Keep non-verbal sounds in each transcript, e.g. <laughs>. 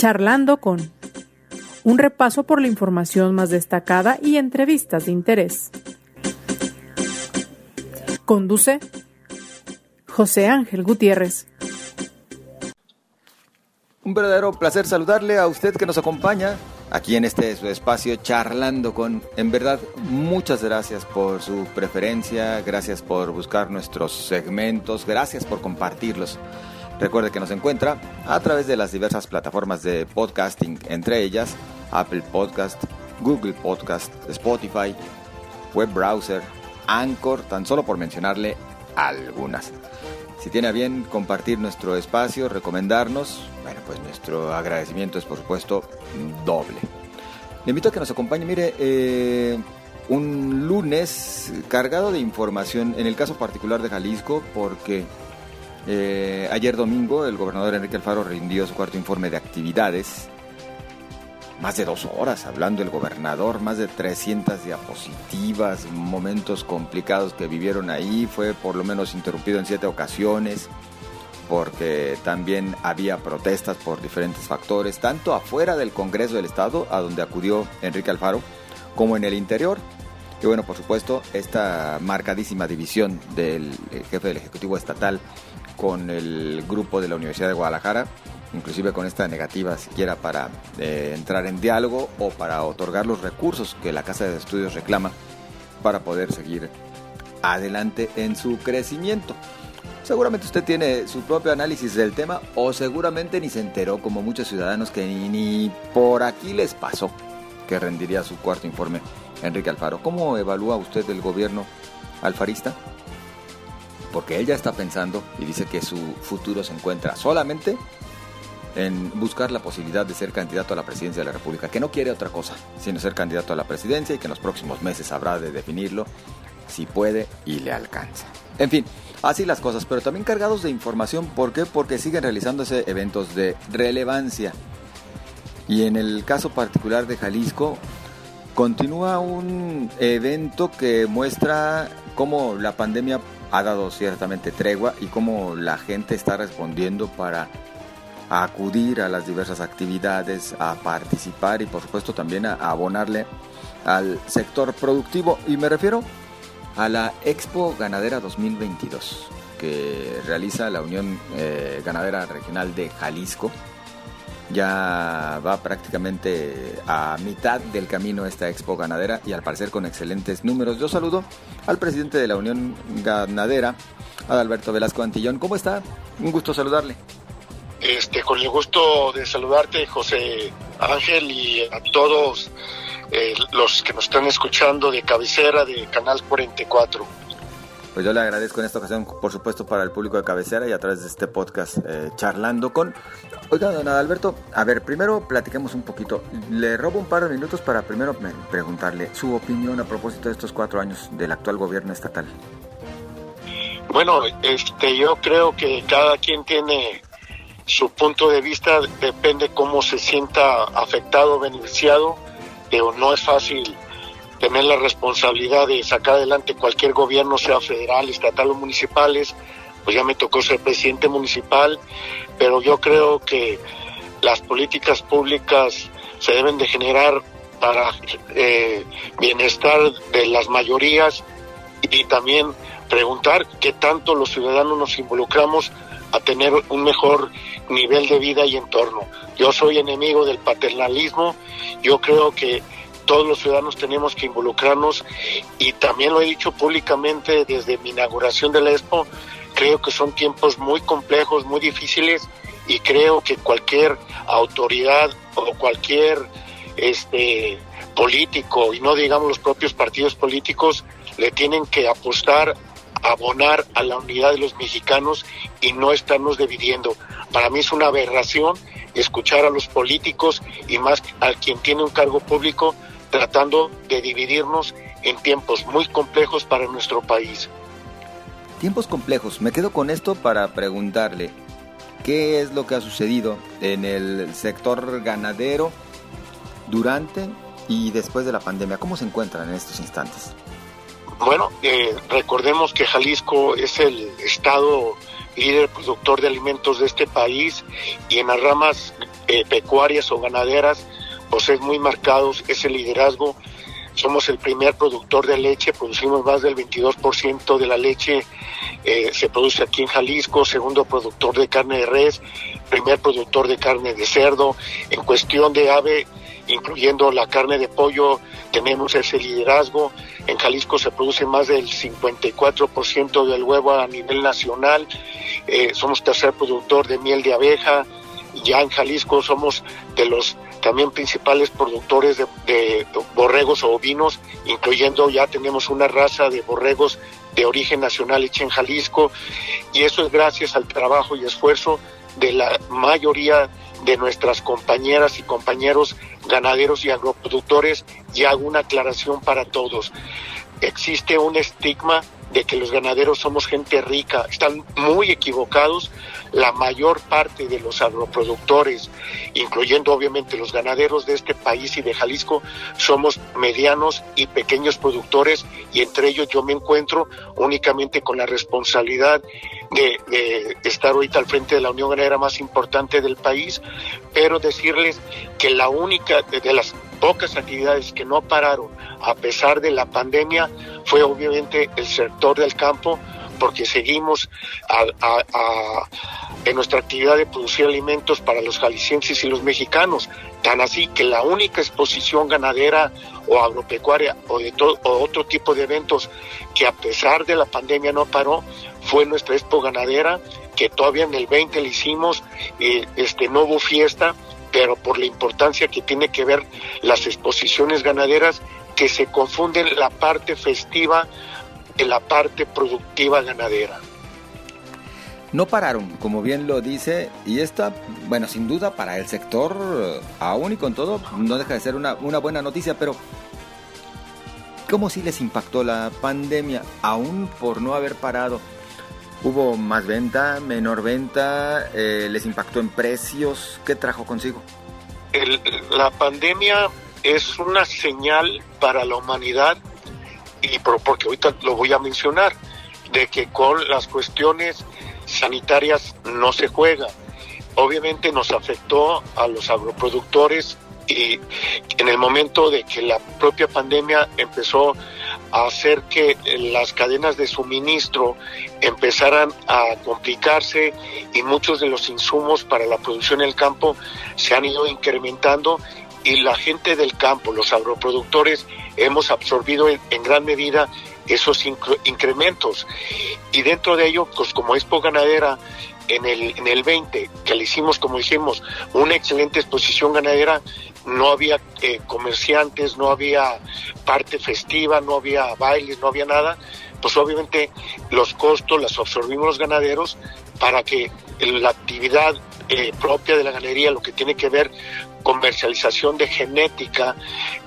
Charlando con un repaso por la información más destacada y entrevistas de interés. Conduce José Ángel Gutiérrez. Un verdadero placer saludarle a usted que nos acompaña aquí en este su espacio charlando con, en verdad, muchas gracias por su preferencia, gracias por buscar nuestros segmentos, gracias por compartirlos. Recuerde que nos encuentra a través de las diversas plataformas de podcasting, entre ellas Apple Podcast, Google Podcast, Spotify, web browser, Anchor, tan solo por mencionarle algunas. Si tiene a bien compartir nuestro espacio, recomendarnos, bueno, pues nuestro agradecimiento es por supuesto doble. Le invito a que nos acompañe, mire, eh, un lunes cargado de información, en el caso particular de Jalisco, porque eh, ayer domingo el gobernador Enrique Alfaro rindió su cuarto informe de actividades. Más de dos horas hablando el gobernador, más de 300 diapositivas, momentos complicados que vivieron ahí. Fue por lo menos interrumpido en siete ocasiones porque también había protestas por diferentes factores, tanto afuera del Congreso del Estado, a donde acudió Enrique Alfaro, como en el interior. Y bueno, por supuesto, esta marcadísima división del eh, jefe del Ejecutivo Estatal con el grupo de la Universidad de Guadalajara, inclusive con esta negativa siquiera para eh, entrar en diálogo o para otorgar los recursos que la Casa de Estudios reclama para poder seguir adelante en su crecimiento. Seguramente usted tiene su propio análisis del tema o seguramente ni se enteró como muchos ciudadanos que ni, ni por aquí les pasó que rendiría su cuarto informe Enrique Alfaro. ¿Cómo evalúa usted el gobierno alfarista? Porque ella está pensando y dice que su futuro se encuentra solamente en buscar la posibilidad de ser candidato a la presidencia de la República, que no quiere otra cosa, sino ser candidato a la presidencia y que en los próximos meses habrá de definirlo si puede y le alcanza. En fin, así las cosas, pero también cargados de información, ¿por qué? Porque siguen realizándose eventos de relevancia. Y en el caso particular de Jalisco, continúa un evento que muestra cómo la pandemia ha dado ciertamente tregua y cómo la gente está respondiendo para acudir a las diversas actividades, a participar y por supuesto también a, abonarle al sector productivo. Y me refiero a la Expo Ganadera 2022 que realiza la Unión eh, Ganadera Regional de Jalisco ya va prácticamente a mitad del camino esta expo ganadera y al parecer con excelentes números. Yo saludo al presidente de la Unión Ganadera, Adalberto Velasco Antillón. ¿Cómo está? Un gusto saludarle. Este, con el gusto de saludarte, José Ángel, y a todos eh, los que nos están escuchando de cabecera de Canal 44. Pues yo le agradezco en esta ocasión, por supuesto, para el público de cabecera y a través de este podcast eh, charlando con. Oiga, don Alberto, a ver, primero platiquemos un poquito. Le robo un par de minutos para primero preguntarle su opinión a propósito de estos cuatro años del actual gobierno estatal. Bueno, este, yo creo que cada quien tiene su punto de vista, depende cómo se sienta afectado, beneficiado, pero no es fácil tener la responsabilidad de sacar adelante cualquier gobierno, sea federal, estatal o municipales, pues ya me tocó ser presidente municipal, pero yo creo que las políticas públicas se deben de generar para eh, bienestar de las mayorías y también preguntar qué tanto los ciudadanos nos involucramos a tener un mejor nivel de vida y entorno. Yo soy enemigo del paternalismo, yo creo que todos los ciudadanos tenemos que involucrarnos y también lo he dicho públicamente desde mi inauguración de la Expo, creo que son tiempos muy complejos, muy difíciles y creo que cualquier autoridad o cualquier este político y no digamos los propios partidos políticos le tienen que apostar abonar a la unidad de los mexicanos y no estarnos dividiendo. Para mí es una aberración escuchar a los políticos y más a quien tiene un cargo público tratando de dividirnos en tiempos muy complejos para nuestro país. Tiempos complejos. Me quedo con esto para preguntarle, ¿qué es lo que ha sucedido en el sector ganadero durante y después de la pandemia? ¿Cómo se encuentran en estos instantes? Bueno, eh, recordemos que Jalisco es el estado líder productor de alimentos de este país y en las ramas eh, pecuarias o ganaderas, pues es muy marcado ese liderazgo. Somos el primer productor de leche, producimos más del 22% de la leche, eh, se produce aquí en Jalisco, segundo productor de carne de res, primer productor de carne de cerdo. En cuestión de ave, incluyendo la carne de pollo, tenemos ese liderazgo. En Jalisco se produce más del 54% del huevo a nivel nacional. Eh, somos tercer productor de miel de abeja. Ya en Jalisco somos de los también principales productores de, borregos o ovinos, incluyendo ya tenemos una raza de borregos de origen nacional hecha en Jalisco. Y eso es gracias al trabajo y esfuerzo de la mayoría de nuestras compañeras y compañeros ganaderos y agroproductores y hago una aclaración para todos. Existe un estigma de que los ganaderos somos gente rica. Están muy equivocados. La mayor parte de los agroproductores, incluyendo obviamente los ganaderos de este país y de Jalisco, somos medianos y pequeños productores y entre ellos yo me encuentro únicamente con la responsabilidad de, estar ahorita al frente de la Unión Ganadera más importante del país, pero decirles que la única de las pocas actividades que no pararon a pesar de la pandemia fue obviamente el sector del campo, porque seguimos en nuestra actividad de producir alimentos para los jaliscienses y los mexicanos. Tan así que la única exposición ganadera o agropecuaria o de todo, otro tipo de eventos que a pesar de la pandemia no paró fue nuestra expo ganadera que todavía en el 20 le hicimos, eh, este, no hubo fiesta, pero por la importancia que tiene que ver las exposiciones ganaderas que se confunden la parte festiva de la parte productiva ganadera. No pararon, como bien lo dice, y esta, bueno, sin duda para el sector, aún y con todo, no deja de ser una, buena noticia, pero ¿cómo sí les impactó la pandemia, aún por no haber parado? ¿Hubo más venta, menor venta? Eh, ¿Les impactó en precios? ¿Qué trajo consigo? la pandemia es una señal para la humanidad, y porque ahorita lo voy a mencionar, de que con las cuestiones sanitarias no se juega. Obviamente nos afectó a los agroproductores y en el momento de que la propia pandemia empezó a hacer que las cadenas de suministro empezaran a complicarse y muchos de los insumos para la producción en el campo se han ido incrementando y la gente del campo, los agroproductores, hemos absorbido en, gran medida esos incrementos. Y dentro de ello, pues como Expo Ganadera en el, en el 20, que le hicimos, como dijimos, una excelente exposición ganadera, no había eh, comerciantes, no había parte festiva, no había bailes, no había nada, pues obviamente los costos las absorbimos los ganaderos para que la actividad eh, propia de la ganadería, lo que tiene que ver comercialización de genética,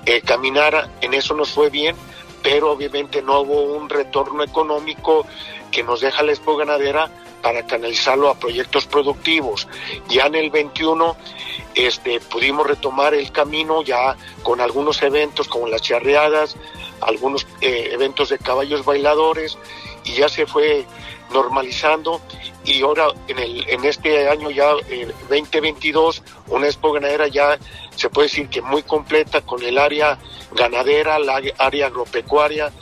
eh, caminara, en eso nos fue bien, pero obviamente no hubo un retorno económico que nos deja la expo ganadera para canalizarlo a proyectos productivos. Ya en el 21 este, pudimos retomar el camino ya con algunos eventos como las charreadas, algunos eh, eventos de caballos bailadores y ya se fue normalizando y ahora en, el, en este año ya el 2022 una expo ganadera ya se puede decir que muy completa con el área ganadera, la área agropecuaria,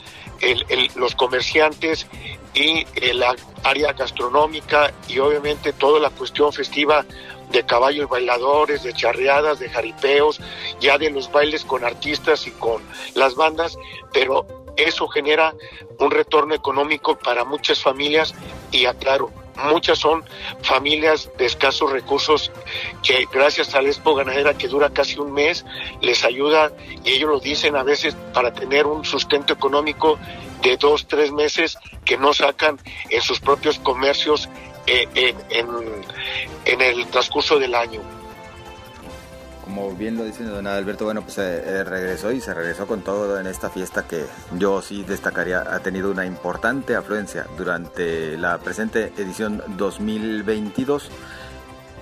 los comerciantes y la área gastronómica y obviamente toda la cuestión festiva de caballos bailadores, de charreadas, de jaripeos, ya de los bailes con artistas y con las bandas, pero eso genera un retorno económico para muchas familias y aclaro, muchas son familias de escasos recursos que gracias a la Expo Ganadera que dura casi un mes les ayuda y ellos lo dicen a veces para tener un sustento económico de dos, tres meses que no sacan en sus propios comercios eh, en, en el transcurso del año como bien lo dice don Alberto, bueno, pues eh, eh, regresó y se regresó con todo en esta fiesta que yo sí destacaría ha tenido una importante afluencia durante la presente edición 2022.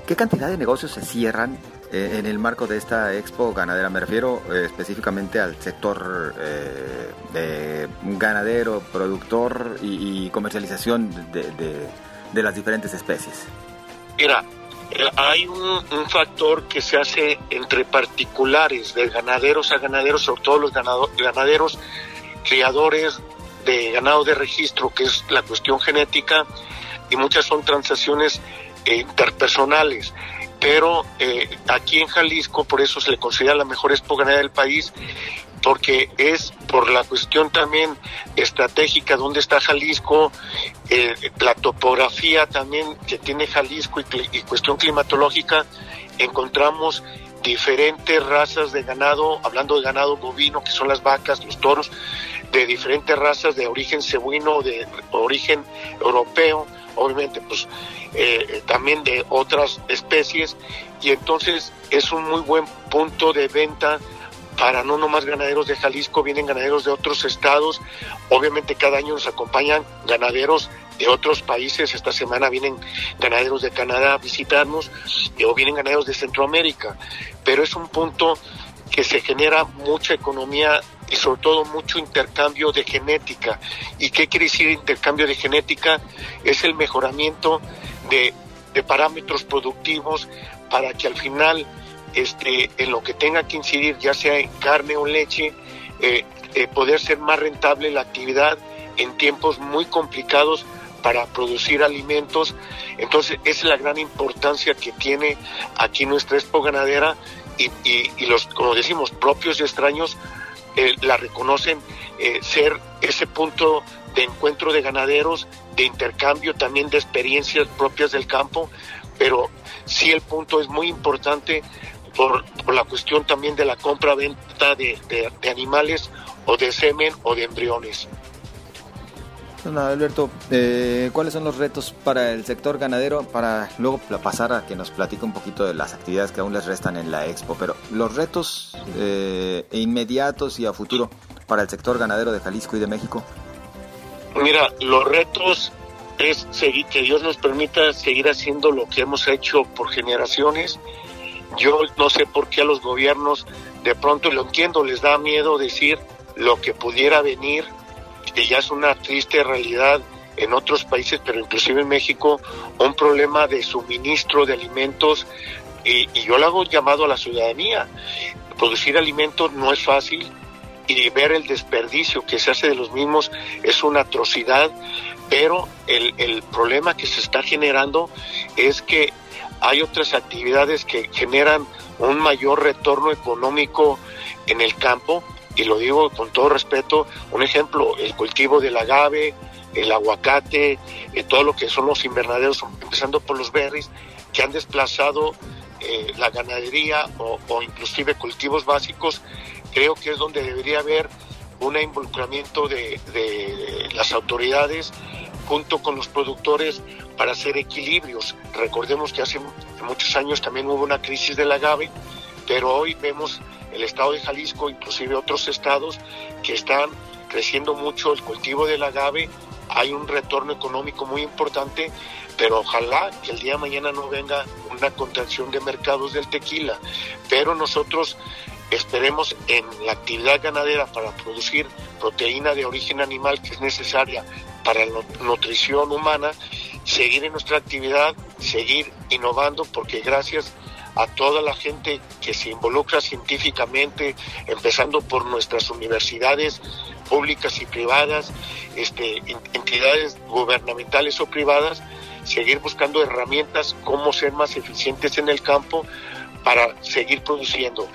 ¿Qué cantidad de negocios se cierran eh, en el marco de esta expo ganadera? Me refiero específicamente al sector ganadero, productor y, comercialización de, las diferentes especies. Mira, eh, hay un, factor que se hace entre particulares, de ganaderos a ganaderos, sobre todo los ganaderos criadores de ganado de registro, que es la cuestión genética, y muchas son transacciones eh, interpersonales. Pero eh, aquí en Jalisco, por eso se le considera la mejor expo ganadera del país, porque es por la cuestión también estratégica, donde está Jalisco, eh, la topografía también que tiene Jalisco y, y, cuestión climatológica, encontramos diferentes razas de ganado, hablando de ganado bovino, que son las vacas, los toros, de diferentes razas de origen cebuino, de origen europeo, obviamente pues eh, también de otras especies, y entonces es un muy buen punto de venta para no nomás ganaderos de Jalisco, vienen ganaderos de otros estados, obviamente cada año nos acompañan ganaderos de otros países, esta semana vienen ganaderos de Canadá a visitarnos o vienen ganaderos de Centroamérica, pero es un punto que se genera mucha economía y sobre todo mucho intercambio de genética. ¿Y qué quiere decir intercambio de genética? Es el mejoramiento de, parámetros productivos para que al final este, en lo que tenga que incidir, ya sea en carne o leche, eh, eh, poder ser más rentable la actividad en tiempos muy complicados para producir alimentos. Entonces, esa es la gran importancia que tiene aquí nuestra expo ganadera y, los, como decimos, propios y extraños eh, la reconocen ser ese punto de encuentro de ganaderos, de intercambio también de experiencias propias del campo, pero sí el punto es muy importante por, la cuestión también de la compra-venta de, de animales o de semen o de embriones. Alberto, eh, ¿cuáles son los retos para el sector ganadero? Para luego pasar a que nos platique un poquito de las actividades que aún les restan en la expo, pero los retos eh, inmediatos y a futuro para el sector ganadero de Jalisco y de México. Mira, los retos es seguir, que Dios nos permita seguir haciendo lo que hemos hecho por generaciones. Yo no sé por qué a los gobiernos de pronto lo entiendo, les da miedo decir lo que pudiera venir que ya es una triste realidad en otros países, pero inclusive en México, un problema de suministro de alimentos y, yo lo hago llamado a la ciudadanía. Producir alimentos no es fácil y ver el desperdicio que se hace de los mismos es una atrocidad, pero el, el problema que se está generando es que hay otras actividades que generan un mayor retorno económico en el campo y lo digo con todo respeto, un ejemplo, el cultivo del agave, el aguacate, eh, todo lo que son los invernaderos, empezando por los berries, que han desplazado eh, la ganadería o, inclusive cultivos básicos, creo que es donde debería haber un involucramiento de las autoridades junto con los productores para hacer equilibrios. Recordemos que hace muchos años también hubo una crisis del agave, pero hoy vemos el estado de Jalisco, inclusive otros estados que están creciendo mucho el cultivo del agave, hay un retorno económico muy importante, pero ojalá que el día de mañana no venga una contracción de mercados del tequila, pero nosotros esperemos en la actividad ganadera para producir proteína de origen animal que es necesaria para la nutrición humana, seguir en nuestra actividad, seguir innovando, porque gracias a toda la gente que se involucra científicamente, empezando por nuestras universidades públicas y privadas, este, entidades gubernamentales o privadas, seguir buscando herramientas, cómo ser más eficientes en el campo para seguir produciendo.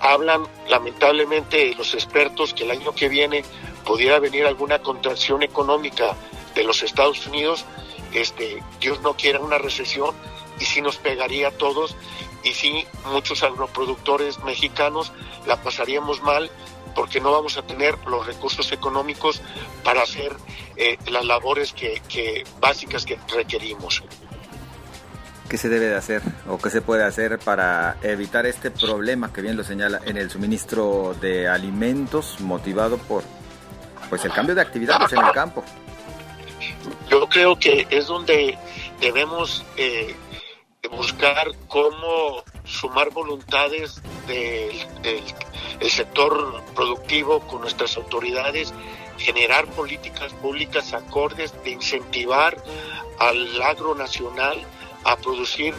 Hablan lamentablemente los expertos que el año que viene pudiera venir alguna contracción económica de los Estados Unidos, este, Dios no quiera una recesión y sí nos pegaría a todos y sí muchos agroproductores mexicanos la pasaríamos mal porque no vamos a tener los recursos económicos para hacer eh, las labores que, básicas que requerimos. ¿Qué se debe de hacer o qué se puede hacer para evitar este problema que bien lo señala en el suministro de alimentos motivado por pues el cambio de actividades en el campo? Yo creo que es donde debemos eh, buscar cómo sumar voluntades del, sector productivo con nuestras autoridades, generar políticas públicas acordes de incentivar al agro nacional a producir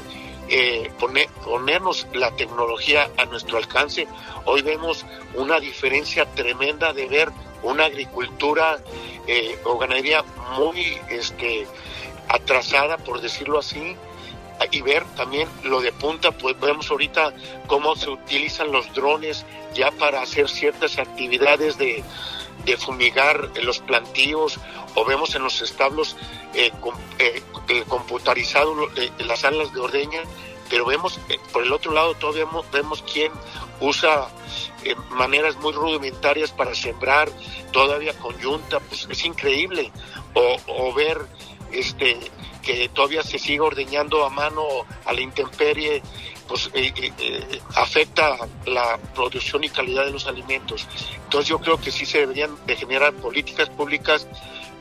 eh, ponernos la tecnología a nuestro alcance. Hoy vemos una diferencia tremenda de ver una agricultura eh, o ganadería muy este, atrasada, por decirlo así, y ver también lo de punta, pues vemos ahorita cómo se utilizan los drones ya para hacer ciertas actividades de, de fumigar los plantíos o vemos en los establos eh, eh, eh computarizado las salas de ordeña, pero vemos por el otro lado todavía vemos quién usa maneras muy rudimentarias para sembrar todavía con yunta, pues es increíble, o, ver este que todavía se sigue ordeñando a mano a la intemperie pues eh, eh, eh, afecta la producción y calidad de los alimentos. Entonces yo creo que sí se deberían de generar políticas públicas,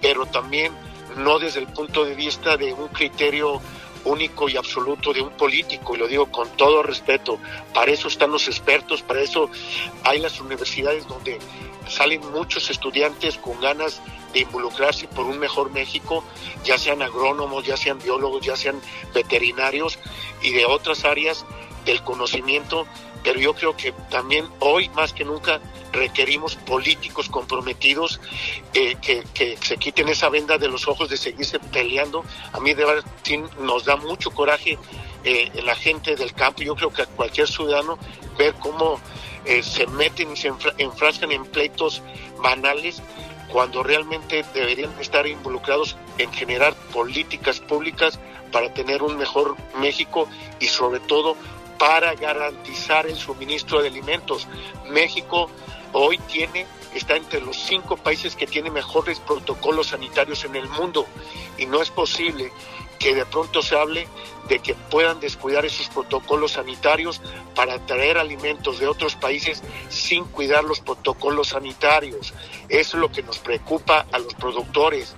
pero también no desde el punto de vista de un criterio único y absoluto de un político, y lo digo con todo respeto, para eso están los expertos, para eso hay las universidades donde salen muchos estudiantes con ganas de involucrarse por un mejor México, ya sean agrónomos, ya sean biólogos, ya sean veterinarios y de otras áreas del conocimiento, pero yo creo que también hoy más que nunca requerimos políticos comprometidos eh, que, se quiten esa venda de los ojos de seguirse peleando. A mí de verdad nos da mucho coraje eh, la gente del campo, yo creo que a cualquier ciudadano ver cómo eh, se meten y se enfrascan en pleitos banales cuando realmente deberían estar involucrados en generar políticas públicas para tener un mejor México y sobre todo para garantizar el suministro de alimentos. México hoy tiene está entre los cinco países que tienen mejores protocolos sanitarios en el mundo y no es posible que de pronto se hable de que puedan descuidar esos protocolos sanitarios para traer alimentos de otros países sin cuidar los protocolos sanitarios. Eso es lo que nos preocupa a los productores.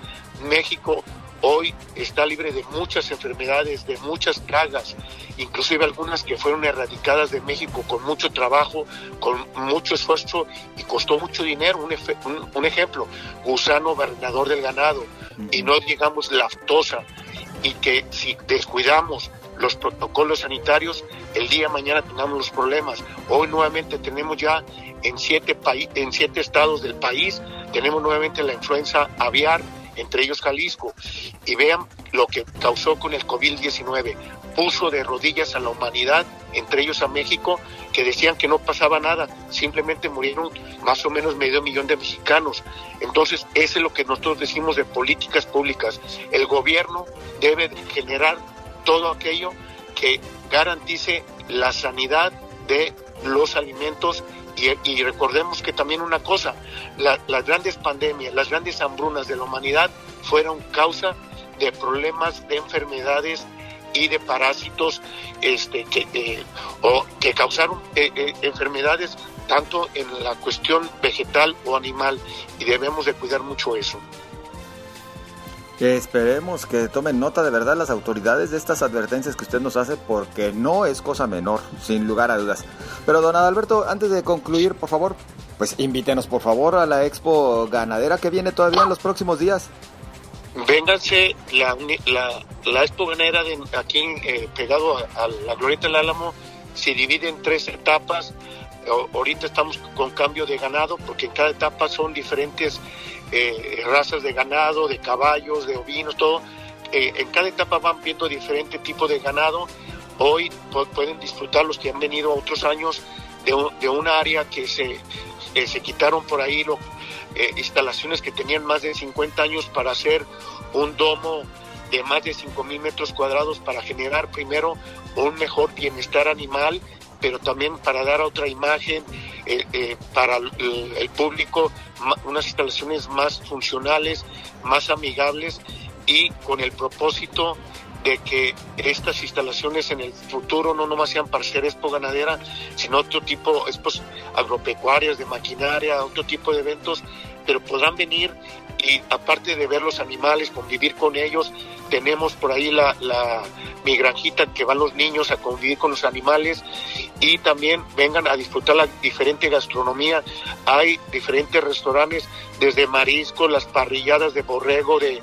México hoy está libre de muchas enfermedades, de muchas plagas, inclusive algunas que fueron erradicadas de México con mucho trabajo, con mucho esfuerzo y costó mucho dinero. Un, un ejemplo, gusano barrenador del ganado y no digamos lactosa y que si descuidamos los protocolos sanitarios, el día de mañana tengamos los problemas. Hoy nuevamente tenemos ya en siete, en siete estados del país, tenemos nuevamente la influenza aviar, entre ellos Jalisco, y vean lo que causó con el COVID-19. Puso de rodillas a la humanidad, entre ellos a México, que decían que no pasaba nada, simplemente murieron más o menos medio millón de mexicanos. Entonces, eso es lo que nosotros decimos de políticas públicas. El gobierno debe generar todo aquello que garantice la sanidad de los alimentos y, recordemos que también una cosa, las grandes pandemias, las grandes hambrunas de la humanidad fueron causa de problemas de enfermedades y de parásitos este, que, o que causaron eh, eh, enfermedades tanto en la cuestión vegetal o animal y debemos de cuidar mucho eso. Esperemos que tomen nota de verdad las autoridades de estas advertencias que usted nos hace porque no es cosa menor, sin lugar a dudas. Pero don Adalberto, antes de concluir, por favor, pues invítenos por favor a la expo ganadera que viene todavía en los próximos días. Vénganse, la, la, expo ganadera de aquí eh, pegado a, la Glorieta del Álamo se divide en tres etapas. ahorita estamos con cambio de ganado porque en cada etapa son diferentes eh, razas de ganado, de caballos, de ovinos, todo. Eh, en cada etapa van viendo diferente tipo de ganado. Hoy pueden disfrutar los que han venido otros años de, de un área que se, eh, se quitaron por ahí lo, instalaciones que tenían más de 50 años para hacer un domo de más de 5.000 metros cuadrados para generar primero un mejor bienestar animal, pero también para dar otra imagen eh, eh, para el, público unas instalaciones más funcionales, más amigables y con el propósito de que estas instalaciones en el futuro no nomás sean para ser expo ganadera, sino otro tipo, expos agropecuarias, de maquinaria, otro tipo de eventos, pero podrán venir y aparte de ver los animales, convivir con ellos, tenemos por ahí la, la mi granjita que van los niños a convivir con los animales y también vengan a disfrutar la diferente gastronomía. Hay diferentes restaurantes, desde marisco, las parrilladas de borrego, de,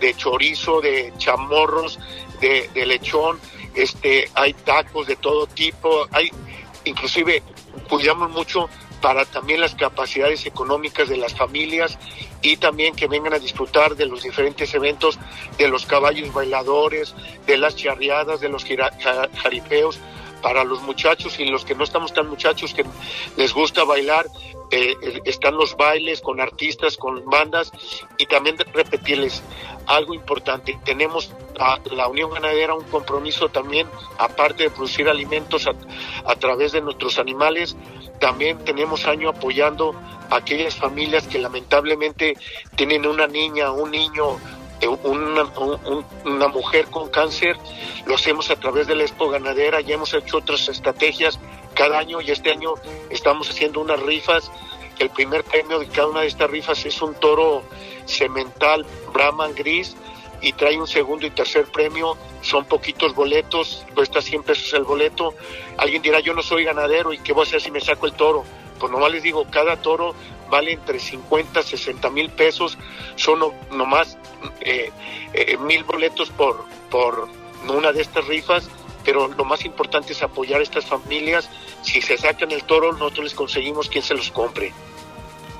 de chorizo, de chamorros, de, de lechón este, hay tacos de todo tipo, hay, inclusive cuidamos mucho para también las capacidades económicas de las familias y también que vengan a disfrutar de los diferentes eventos, de los caballos bailadores, de las charreadas, de los jaripeos, para los muchachos y los que no estamos tan muchachos que les gusta bailar, eh, están los bailes con artistas, con bandas y también repetirles algo importante, tenemos a la Unión Ganadera un compromiso también, aparte de producir alimentos a través de nuestros animales, también tenemos año apoyando a aquellas familias que lamentablemente tienen una niña, un niño eh, una, mujer con cáncer, lo hacemos a través de la Expo Ganadera, ya hemos hecho otras estrategias cada año y este año estamos haciendo unas rifas. El primer premio de cada una de estas rifas es un toro semental Brahman gris y trae un segundo y tercer premio. Son poquitos boletos, cuesta 100 pesos el boleto. Alguien dirá, yo no soy ganadero y qué voy a hacer si me saco el toro. Pues nomás les digo, cada toro vale entre 50 60 mil pesos. Son nomás eh, eh, mil boletos por, por una de estas rifas, pero lo más importante es apoyar a estas familias. Si se sacan el toro, nosotros les conseguimos quien se los compre.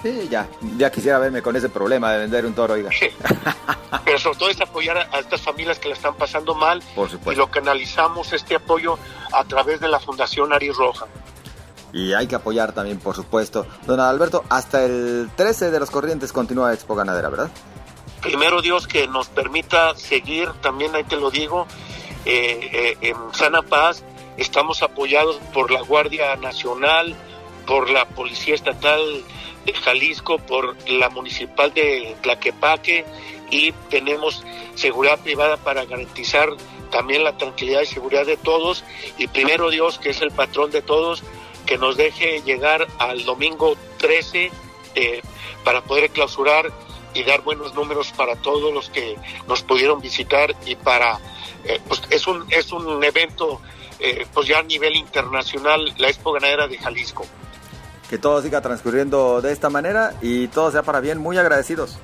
Sí, ya, ya quisiera verme con ese problema de vender un toro, oiga. <laughs> Pero sobre todo es apoyar a, estas familias que la están pasando mal. Por supuesto. Y lo canalizamos este apoyo a través de la Fundación Ari Roja. Y hay que apoyar también, por supuesto. Don Alberto, hasta el 13 de los Corrientes continúa Expo Ganadera, ¿verdad? primero Dios que nos permita seguir, también ahí te lo digo, eh, eh, en Sana Paz estamos apoyados por la Guardia Nacional, por la Policía Estatal Jalisco, por la Municipal de Tlaquepaque y tenemos seguridad privada para garantizar también la tranquilidad y seguridad de todos y primero Dios que es el patrón de todos que nos deje llegar al domingo 13 eh, para poder clausurar y dar buenos números para todos los que nos pudieron visitar y para eh, pues es un es un evento eh, pues ya a nivel internacional la Expo Ganadera de Jalisco. Que todo siga transcurriendo de esta manera y todo sea para bien, muy agradecidos.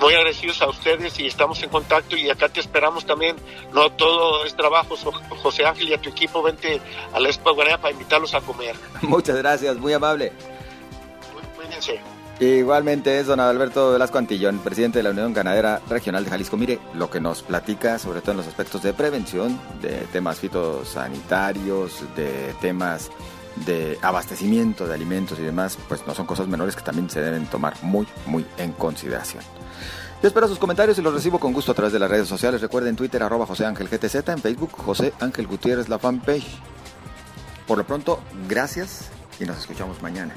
Muy agradecidos a ustedes y estamos en contacto y acá te esperamos también. No todo es trabajo, José Ángel y a tu equipo, vente a la Expo Ganadera para invitarlos a comer. <laughs> Muchas gracias, muy amable. Cuídense. Igualmente es don Alberto Velasco Antillón, presidente de la Unión Ganadera Regional de Jalisco. Mire, lo que nos platica, sobre todo en los aspectos de prevención, de temas fitosanitarios, de temas de abastecimiento de alimentos y demás, pues no son cosas menores que también se deben tomar muy, muy en consideración. Yo espero sus comentarios y los recibo con gusto a través de las redes sociales. Recuerden Twitter arroba José Ángel GTZ, en Facebook José Ángel Gutiérrez, la fanpage. Por lo pronto, gracias y nos escuchamos mañana.